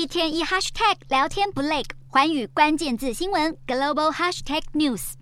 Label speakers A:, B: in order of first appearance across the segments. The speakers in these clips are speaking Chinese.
A: 一天一 hashtag 聊天不累，环宇关键字新闻 global hashtag news。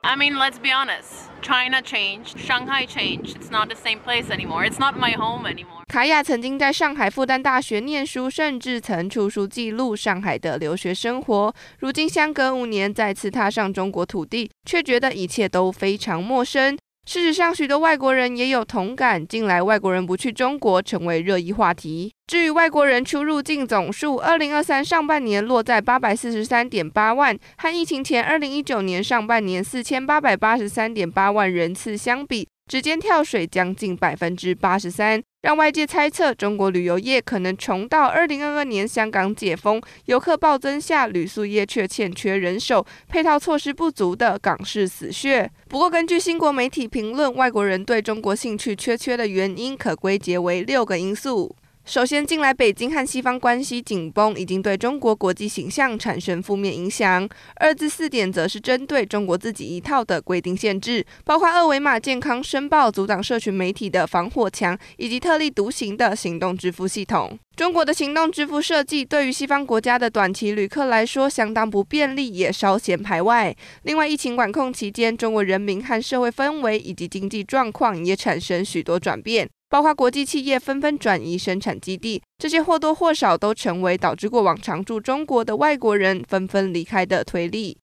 B: I mean, let's be honest. China changed, Shanghai changed. It's not the same place anymore. It's not my home anymore.
C: 卡雅曾经在上海复旦大学念书，甚至曾出书记录上海的留学生活。如今相隔五年，再次踏上中国土地，却觉得一切都非常陌生。事实上，许多外国人也有同感。近来，外国人不去中国成为热议话题。至于外国人出入境总数，二零二三上半年落在八百四十三点八万，和疫情前二零一九年上半年四千八百八十三点八万人次相比，直接跳水将近百分之八十三，让外界猜测中国旅游业可能穷到二零二二年香港解封、游客暴增下，旅宿业却欠缺人手、配套措施不足的港式死穴。不过，根据新国媒体评论，外国人对中国兴趣缺缺的原因可归结为六个因素。首先，近来北京和西方关系紧绷，已经对中国国际形象产生负面影响。二至四点则是针对中国自己一套的规定限制，包括二维码健康申报、阻挡社群媒体的防火墙，以及特立独行的行动支付系统。中国的行动支付设计对于西方国家的短期旅客来说相当不便利，也稍显排外。另外，疫情管控期间，中国人民和社会氛围以及经济状况也产生许多转变。包括国际企业纷纷转移生产基地，这些或多或少都成为导致过往常驻中国的外国人纷纷离开的推力。